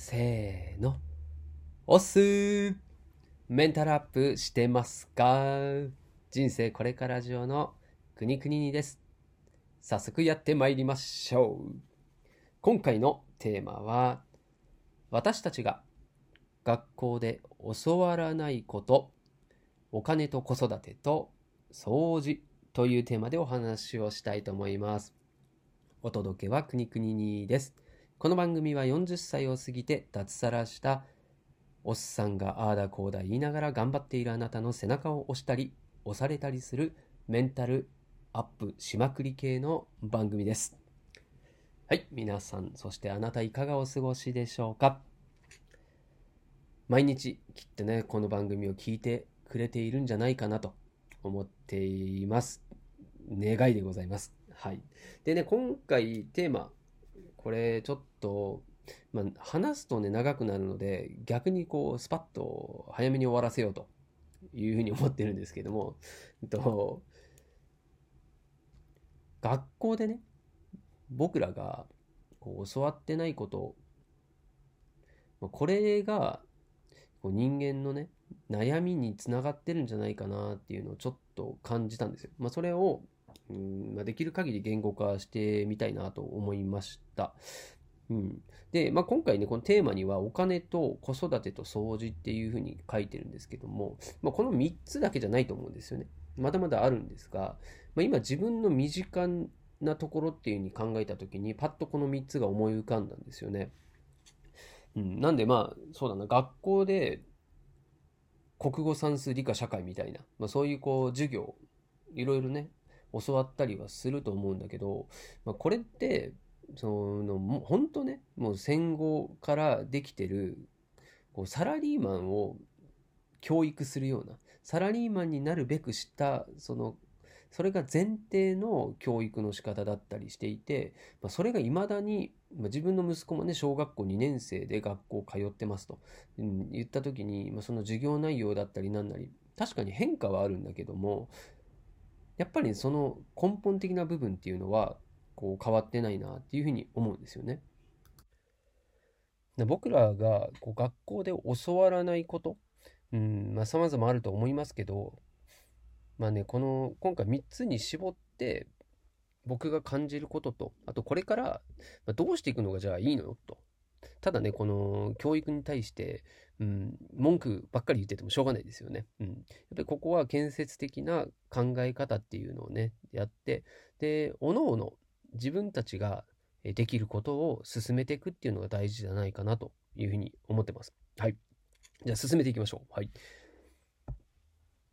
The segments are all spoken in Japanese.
せーの。おっすーメンタルアップしてますか？人生これから上の国国にです。早速やってまいりましょう。今回のテーマは、私たちが学校で教わらないこと、お金と子育てと掃除というテーマでお話をしたいと思います。お届けは国国にです。この番組は40歳を過ぎて脱サラしたおっさんがああだこうだ言いながら頑張っているあなたの背中を押したり押されたりするメンタルアップしまくり系の番組です。はい、皆さん、そしてあなたいかがお過ごしでしょうか？毎日きっとね、この番組を聞いてくれているんじゃないかなと思っています。願いでございます。はい。でね、今回テーマ、これちょっと、まあ、話すとね、長くなるので、逆にこう、スパッと早めに終わらせようというふうに思ってるんですけども、えっと、学校でね、僕らがこう教わってないこと、これがこう人間のね、悩みにつながってるんじゃないかなっていうのをちょっと感じたんですよ。まあ、それを、うんまあ、できる限り言語化してみたいなと思いました。うん、で、まあ、今回ね、このテーマにはお金と子育てと掃除っていうふうに書いてるんですけども、まあ、この3つだけじゃないと思うんですよね。まだまだあるんですが、まあ、今自分の身近なところっていうふうに考えた時に、パッとこの3つが思い浮かんだんですよね。うん、なんでまあ、そうだな、学校で国語算数理科社会みたいな、まあ、そういうこう授業、いろいろね、教わったりはすると思うんだけど、まあ、これって、その、もう本当ね、もう戦後からできてる、こうサラリーマンを教育するような、サラリーマンになるべくした、その、それが前提の教育の仕方だったりしていて、まあ、それが未だに、まあ、自分の息子もね、小学校2年生で学校通ってますと、うん、言った時に、まあ、その授業内容だったりなんなり、確かに変化はあるんだけども、やっぱりその根本的な部分っていうのは、こう変わってないなっていうふうに思うんですよね。僕らがこう学校で教わらないこと、うん、まあ様々あると思いますけど、まあね、この今回3つに絞って僕が感じることと、あとこれからどうしていくのがじゃあいいのよと。ただね、この教育に対して、うん、文句ばっかり言っててもしょうがないですよね。うん。やっぱりここは建設的な考え方っていうのをね、やって、で、おのおの自分たちができることを進めていくっていうのが大事じゃないかなというふうに思ってます。はい。じゃあ進めていきましょう。はい。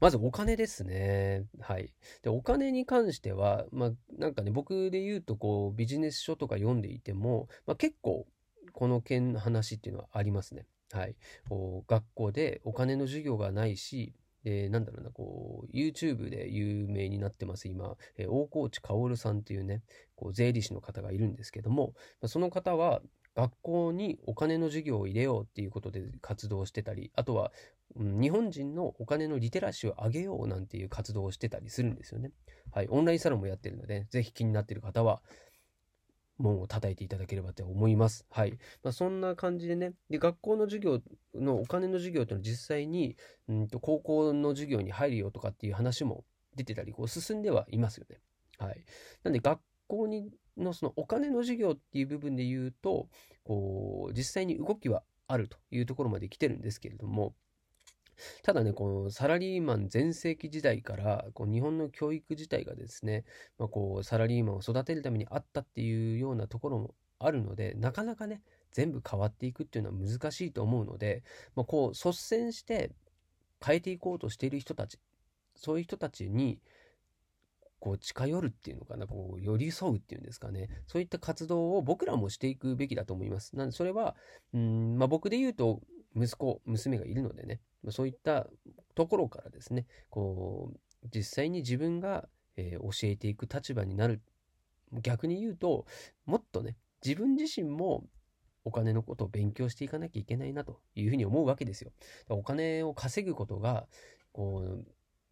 まずお金ですね。はい。で、お金に関しては、まあ、なんかね、僕で言うと、こう、ビジネス書とか読んでいても、まあ、結構、この件の話っていうのはありますね。はい。学校でお金の授業がないし、えーなんだろうな、こう、YouTube で有名になってます、今、えー大河内薫さんっていうね、こう、税理士の方がいるんですけども、その方は、学校にお金の授業を入れようっていうことで活動してたり、あとは、うん日本人のお金のリテラシーを上げようなんていう活動をしてたりするんですよね。はい。オンラインサロンもやってるので、ぜひ気になっている方は、門を叩いていただければと思います。はい。まあ、そんな感じでね、で、学校の授業のお金の授業っていうのは実際に、うんと、高校の授業に入るよとかっていう話も出てたり、こう進んではいますよね。はい。なんで学校にのそのお金の授業っていう部分で言うと、こう、実際に動きはあるというところまで来てるんですけれども、ただね、このサラリーマン全盛期時代から、こう日本の教育自体がですね、まあ、こうサラリーマンを育てるためにあったっていうようなところもあるので、なかなかね、全部変わっていくっていうのは難しいと思うので、まあ、こう率先して変えていこうとしている人たち、そういう人たちに、こう近寄るっていうのかな、こう寄り添うっていうんですかね、そういった活動を僕らもしていくべきだと思います。なんでそれは、うん、まあ、僕で言うと、息子、娘がいるのでね、そういったところからですね、こう、実際に自分が、えー教えていく立場になる。逆に言うと、もっとね、自分自身もお金のことを勉強していかなきゃいけないなというふうに思うわけですよ。お金を稼ぐことが、こ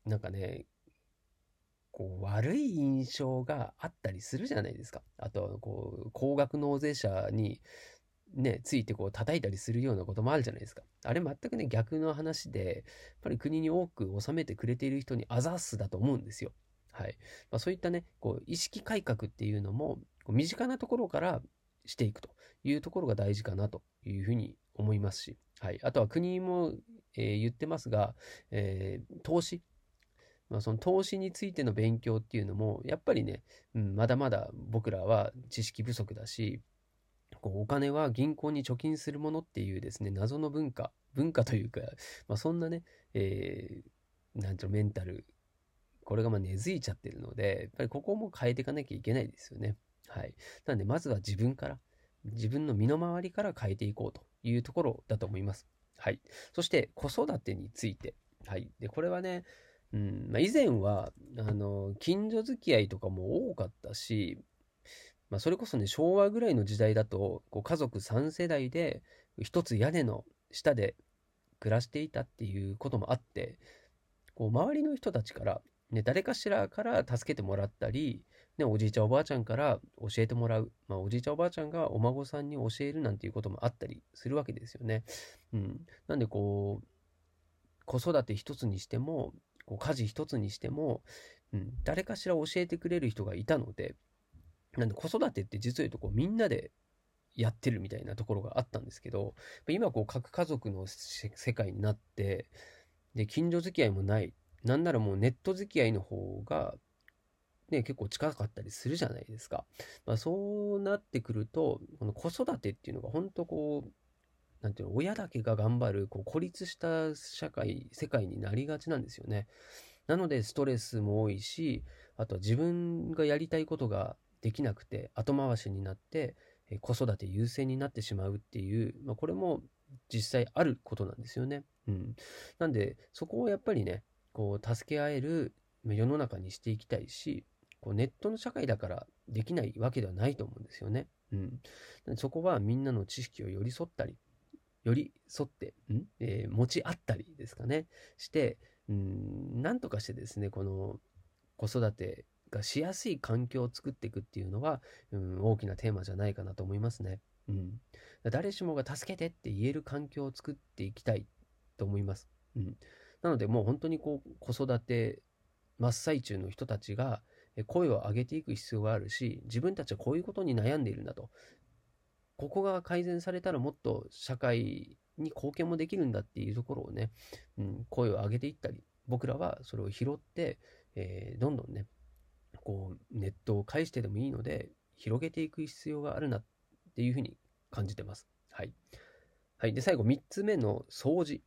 う、なんかね、こう悪い印象があったりするじゃないですか。あとはこう高額納税者にね、ついてこう叩いたりするようなこともあるじゃないですか。あれ全くね、逆の話で、やっぱり国に多く収めてくれている人にあざすだと思うんですよ。はい。まあ、そういったね、こう、意識改革っていうのも、身近なところからしていくというところが大事かなというふうに思いますし、はい。あとは国も、えー、言ってますが、えー、投資。まあ、その投資についての勉強っていうのも、やっぱりね、うん、まだまだ僕らは知識不足だし、こうお金は銀行に貯金するものっていうですね、謎の文化、文化というか、まあ、そんなね、えー、なんていうの、メンタル、これがまあ根付いちゃってるので、やっぱりここも変えていかなきゃいけないですよね。はい。なんで、まずは自分から、自分の身の回りから変えていこうというところだと思います。はい。そして、子育てについて。はい。で、これはね、うんまあ、以前は、あの、近所付き合いとかも多かったし、まあ、それこそね、昭和ぐらいの時代だと、こう家族3世代で、一つ屋根の下で暮らしていたっていうこともあって、こう周りの人たちから、ね、誰かしらから助けてもらったり、ね、おじいちゃんおばあちゃんから教えてもらう。まあ、おじいちゃんおばあちゃんがお孫さんに教えるなんていうこともあったりするわけですよね。うん。なんでこう、子育て一つにしても、こう家事一つにしても、うん、誰かしら教えてくれる人がいたので、なんで子育てって実を言うとこうみんなでやってるみたいなところがあったんですけど、今こう各家族の世界になって、で、近所付き合いもない。なんならもうネット付き合いの方が、ね、結構近かったりするじゃないですか。まあそうなってくると、この子育てっていうのが本当こう、なんていうの、親だけが頑張る、こう孤立した社会、世界になりがちなんですよね。なのでストレスも多いし、あとは自分がやりたいことができなくて後回しになって子育て優先になってしまうっていう、まあ、これも実際あることなんですよね。うん。なんで、そこをやっぱりね、こう、助け合える世の中にしていきたいし、こうネットの社会だからできないわけではないと思うんですよね。うん。そこはみんなの知識を寄り添ったり、寄り添って、んえー、持ち合ったりですかね、して、うん、なんとかしてですね、この子育てがしやすい環境を作っていくっていうのは、うん、大きなテーマじゃないかなと思いますね。うん。誰しもが助けてって言える環境を作っていきたいと思います。うん。なのでもう本当にこう子育て真っ最中の人たちが声を上げていく必要があるし、自分たちはこういうことに悩んでいるんだと。ここが改善されたらもっと社会に貢献もできるんだっていうところをね、うん、声を上げていったり、僕らはそれを拾って、えー、どんどんね、こう、ネットを介してでもいいので、広げていく必要があるなっていうふうに感じてます。はい。はい。で、最後、3つ目の掃除。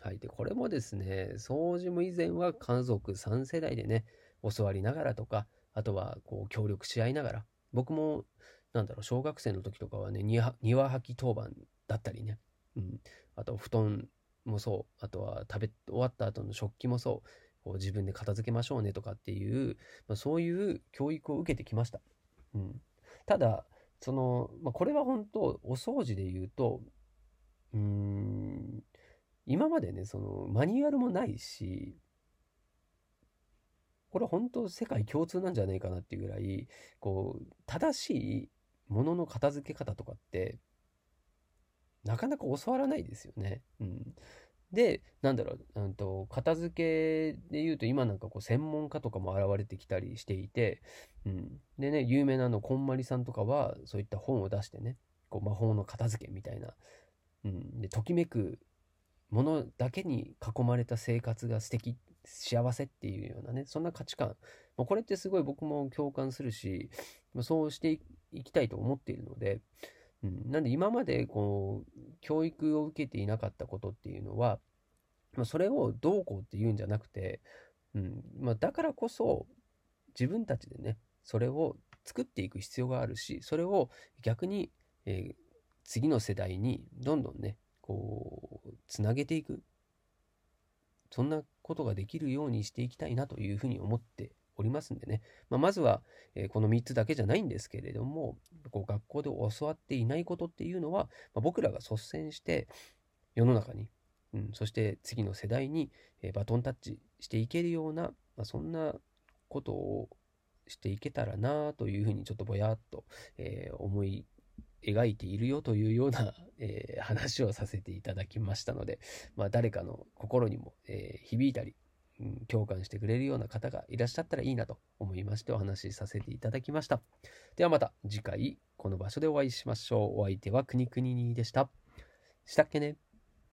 はい。で、これもですね、掃除も以前は家族3世代でね、教わりながらとか、あとは、こう、協力し合いながら、僕も、なんだろう、小学生の時とかはね、庭履き当番だったりね、うん。あと、布団もそう、あとは食べ終わった後の食器もそう、こう自分で片付けましょうねとかっていう、まあ、そういう教育を受けてきました。うん、ただ、その、まあ、これは本当、お掃除で言うと、うーん、今までね、その、マニュアルもないし、これは本当世界共通なんじゃないかなっていうぐらい、こう、正しいものの片付け方とかって、なかなか教わらないですよね。うん。で、なんだろう、うんと、片付けで言うと今なんかこう専門家とかも現れてきたりしていて、うん。でね、有名なの、こんまりさんとかはそういった本を出してね、こう魔法の片付けみたいな、うん。で、ときめくものだけに囲まれた生活が素敵、幸せっていうようなね、そんな価値観。まあ、これってすごい僕も共感するし、そうしていきたいと思っているので、うん、なんで今までこう教育を受けていなかったことっていうのは、まあ、それをどうこうって言うんじゃなくて、うん。まあ、だからこそ自分たちでねそれを作っていく必要があるしそれを逆に、えー、次の世代にどんどんねこうつなげていく。そんなことができるようにしていきたいなというふうに思っておりますんでね、まあ、まずは、えー、この3つだけじゃないんですけれどもこう学校で教わっていないことっていうのは、まあ、僕らが率先して世の中に、うん、そして次の世代に、えー、バトンタッチしていけるような、まあ、そんなことをしていけたらなというふうにちょっとぼやっと、えー、思い描いているよというような、えー、話をさせていただきましたので、まあ、誰かの心にも、えー、響いたり、うん、共感してくれるような方がいらっしゃったらいいなと思いましてお話しさせていただきました。ではまた次回この場所でお会いしましょう。お相手はくにくににでした。したっけね